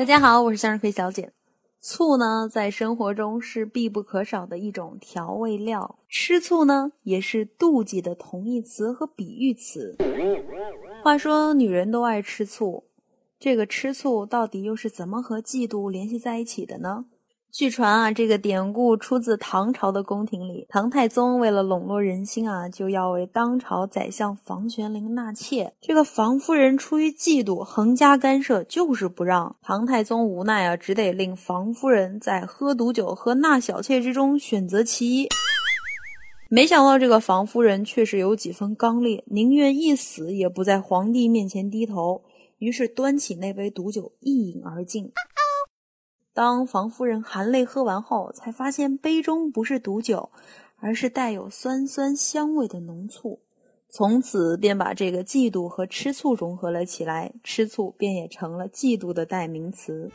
大家好，我是向日葵小姐。醋呢，在生活中是必不可少的一种调味料。吃醋呢，也是妒忌的同义词和比喻词。话说，女人都爱吃醋，这个吃醋到底又是怎么和嫉妒联系在一起的呢？据传啊，这个典故出自唐朝的宫廷里。唐太宗为了笼络人心啊，就要为当朝宰相房玄龄纳妾。这个房夫人出于嫉妒，横加干涉，就是不让。唐太宗无奈啊，只得令房夫人在喝毒酒和纳小妾之中选择其一。没想到这个房夫人确实有几分刚烈，宁愿一死也不在皇帝面前低头。于是端起那杯毒酒一饮而尽。当房夫人含泪喝完后，才发现杯中不是毒酒，而是带有酸酸香味的浓醋。从此便把这个嫉妒和吃醋融合了起来，吃醋便也成了嫉妒的代名词。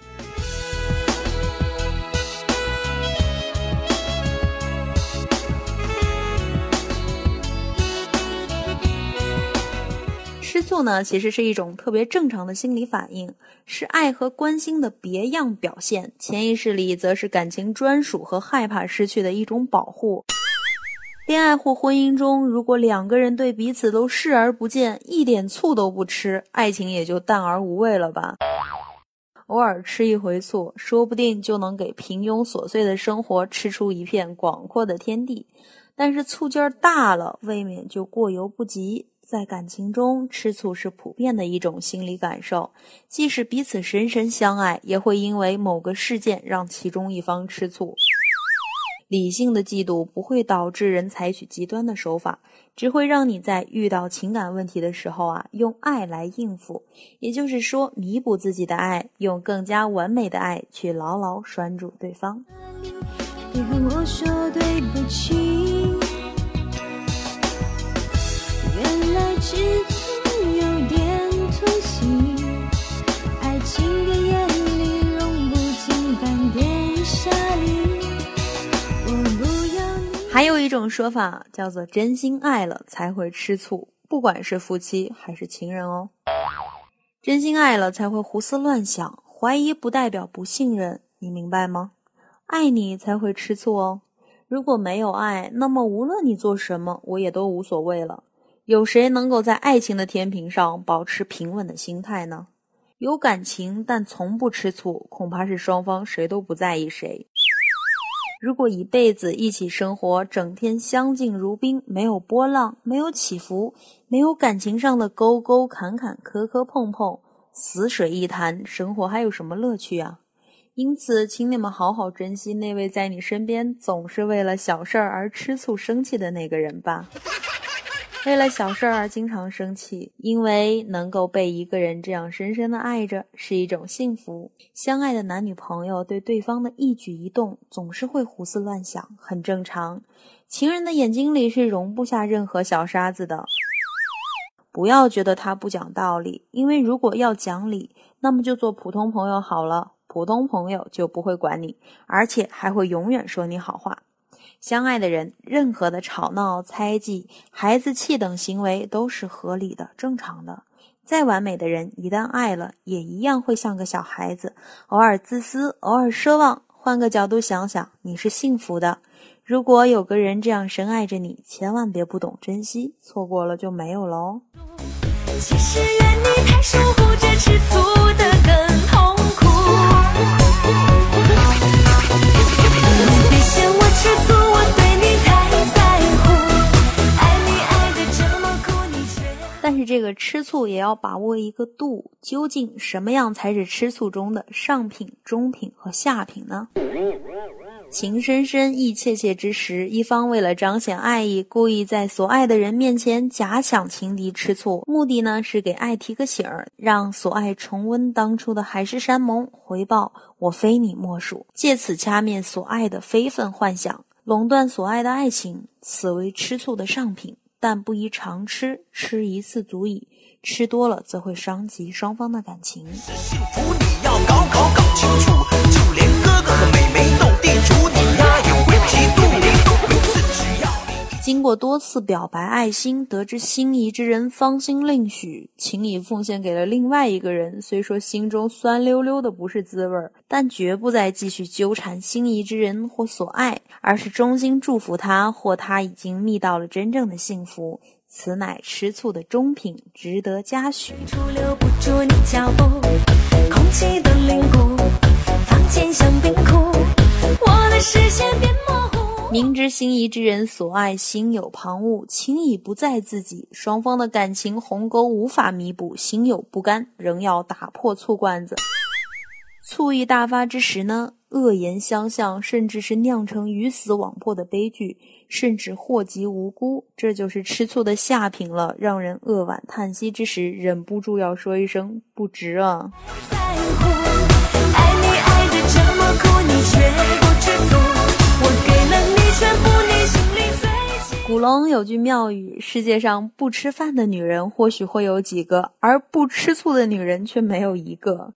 吃醋呢，其实是一种特别正常的心理反应，是爱和关心的别样表现。潜意识里则是感情专属和害怕失去的一种保护。恋爱或婚姻中，如果两个人对彼此都视而不见，一点醋都不吃，爱情也就淡而无味了吧。偶尔吃一回醋，说不定就能给平庸琐碎的生活吃出一片广阔的天地。但是醋劲儿大了，未免就过犹不及。在感情中，吃醋是普遍的一种心理感受。即使彼此深深相爱，也会因为某个事件让其中一方吃醋。理性的嫉妒不会导致人采取极端的手法，只会让你在遇到情感问题的时候啊，用爱来应付，也就是说，弥补自己的爱，用更加完美的爱去牢牢拴住对方。别跟我说对不起。还有一种说法叫做真心爱了才会吃醋，不管是夫妻还是情人哦。真心爱了才会胡思乱想，怀疑不代表不信任，你明白吗？爱你才会吃醋哦。如果没有爱，那么无论你做什么，我也都无所谓了。有谁能够在爱情的天平上保持平稳的心态呢？有感情但从不吃醋，恐怕是双方谁都不在意谁。如果一辈子一起生活，整天相敬如宾，没有波浪，没有起伏，没有感情上的沟沟坎坎、磕磕碰碰，死水一潭，生活还有什么乐趣啊？因此，请你们好好珍惜那位在你身边总是为了小事儿而吃醋生气的那个人吧。为了小事儿经常生气，因为能够被一个人这样深深的爱着是一种幸福。相爱的男女朋友对对方的一举一动总是会胡思乱想，很正常。情人的眼睛里是容不下任何小沙子的。不要觉得他不讲道理，因为如果要讲理，那么就做普通朋友好了。普通朋友就不会管你，而且还会永远说你好话。相爱的人，任何的吵闹、猜忌、孩子气等行为都是合理的、正常的。再完美的人，一旦爱了，也一样会像个小孩子，偶尔自私，偶尔奢望。换个角度想想，你是幸福的。如果有个人这样深爱着你，千万别不懂珍惜，错过了就没有了哦。其实愿你太守护着吃醋的更这个吃醋也要把握一个度，究竟什么样才是吃醋中的上品、中品和下品呢？情深深意切切之时，一方为了彰显爱意，故意在所爱的人面前假想情敌吃醋，目的呢是给爱提个醒儿，让所爱重温当初的海誓山盟，回报我非你莫属，借此掐灭所爱的非分幻想，垄断所爱的爱情，此为吃醋的上品，但不宜常吃，吃一次足矣，吃多了则会伤及双方的感情。幸福你要搞过多次表白爱心，得知心仪之人芳心另许，情已奉献给了另外一个人。虽说心中酸溜溜的不是滋味儿，但绝不再继续纠缠心仪之人或所爱，而是衷心祝福他，或他已经觅到了真正的幸福。此乃吃醋的中品，值得嘉许。心仪之人所爱心有旁骛，情已不在自己，双方的感情鸿沟无法弥补，心有不甘，仍要打破醋罐子。醋意大发之时呢，恶言相向，甚至是酿成鱼死网破的悲剧，甚至祸及无辜，这就是吃醋的下品了。让人扼腕叹息之时，忍不住要说一声不值啊！在乎，爱你爱的这么苦，你却不知足。古龙有句妙语：世界上不吃饭的女人或许会有几个，而不吃醋的女人却没有一个。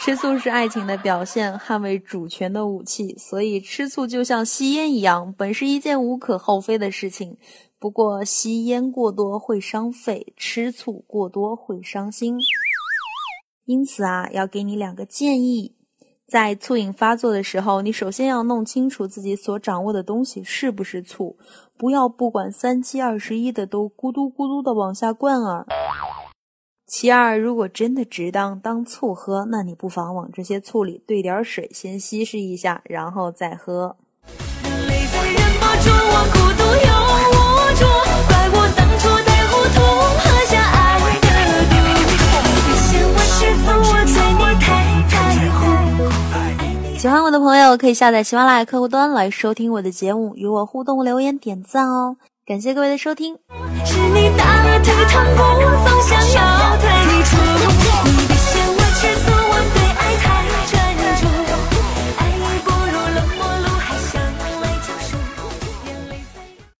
吃醋是爱情的表现，捍卫主权的武器，所以吃醋就像吸烟一样，本是一件无可厚非的事情。不过吸烟过多会伤肺，吃醋过多会伤心。因此啊，要给你两个建议：在醋瘾发作的时候，你首先要弄清楚自己所掌握的东西是不是醋，不要不管三七二十一的都咕嘟咕嘟的往下灌儿。其二，如果真的只当当醋喝，那你不妨往这些醋里兑点水，先稀释一下，然后再喝。泪在忍不住，我孤独朋友可以下载喜马拉雅客户端来收听我的节目，与我互动留言点赞哦。感谢各位的收听。是你大腿躺不放，想要抬你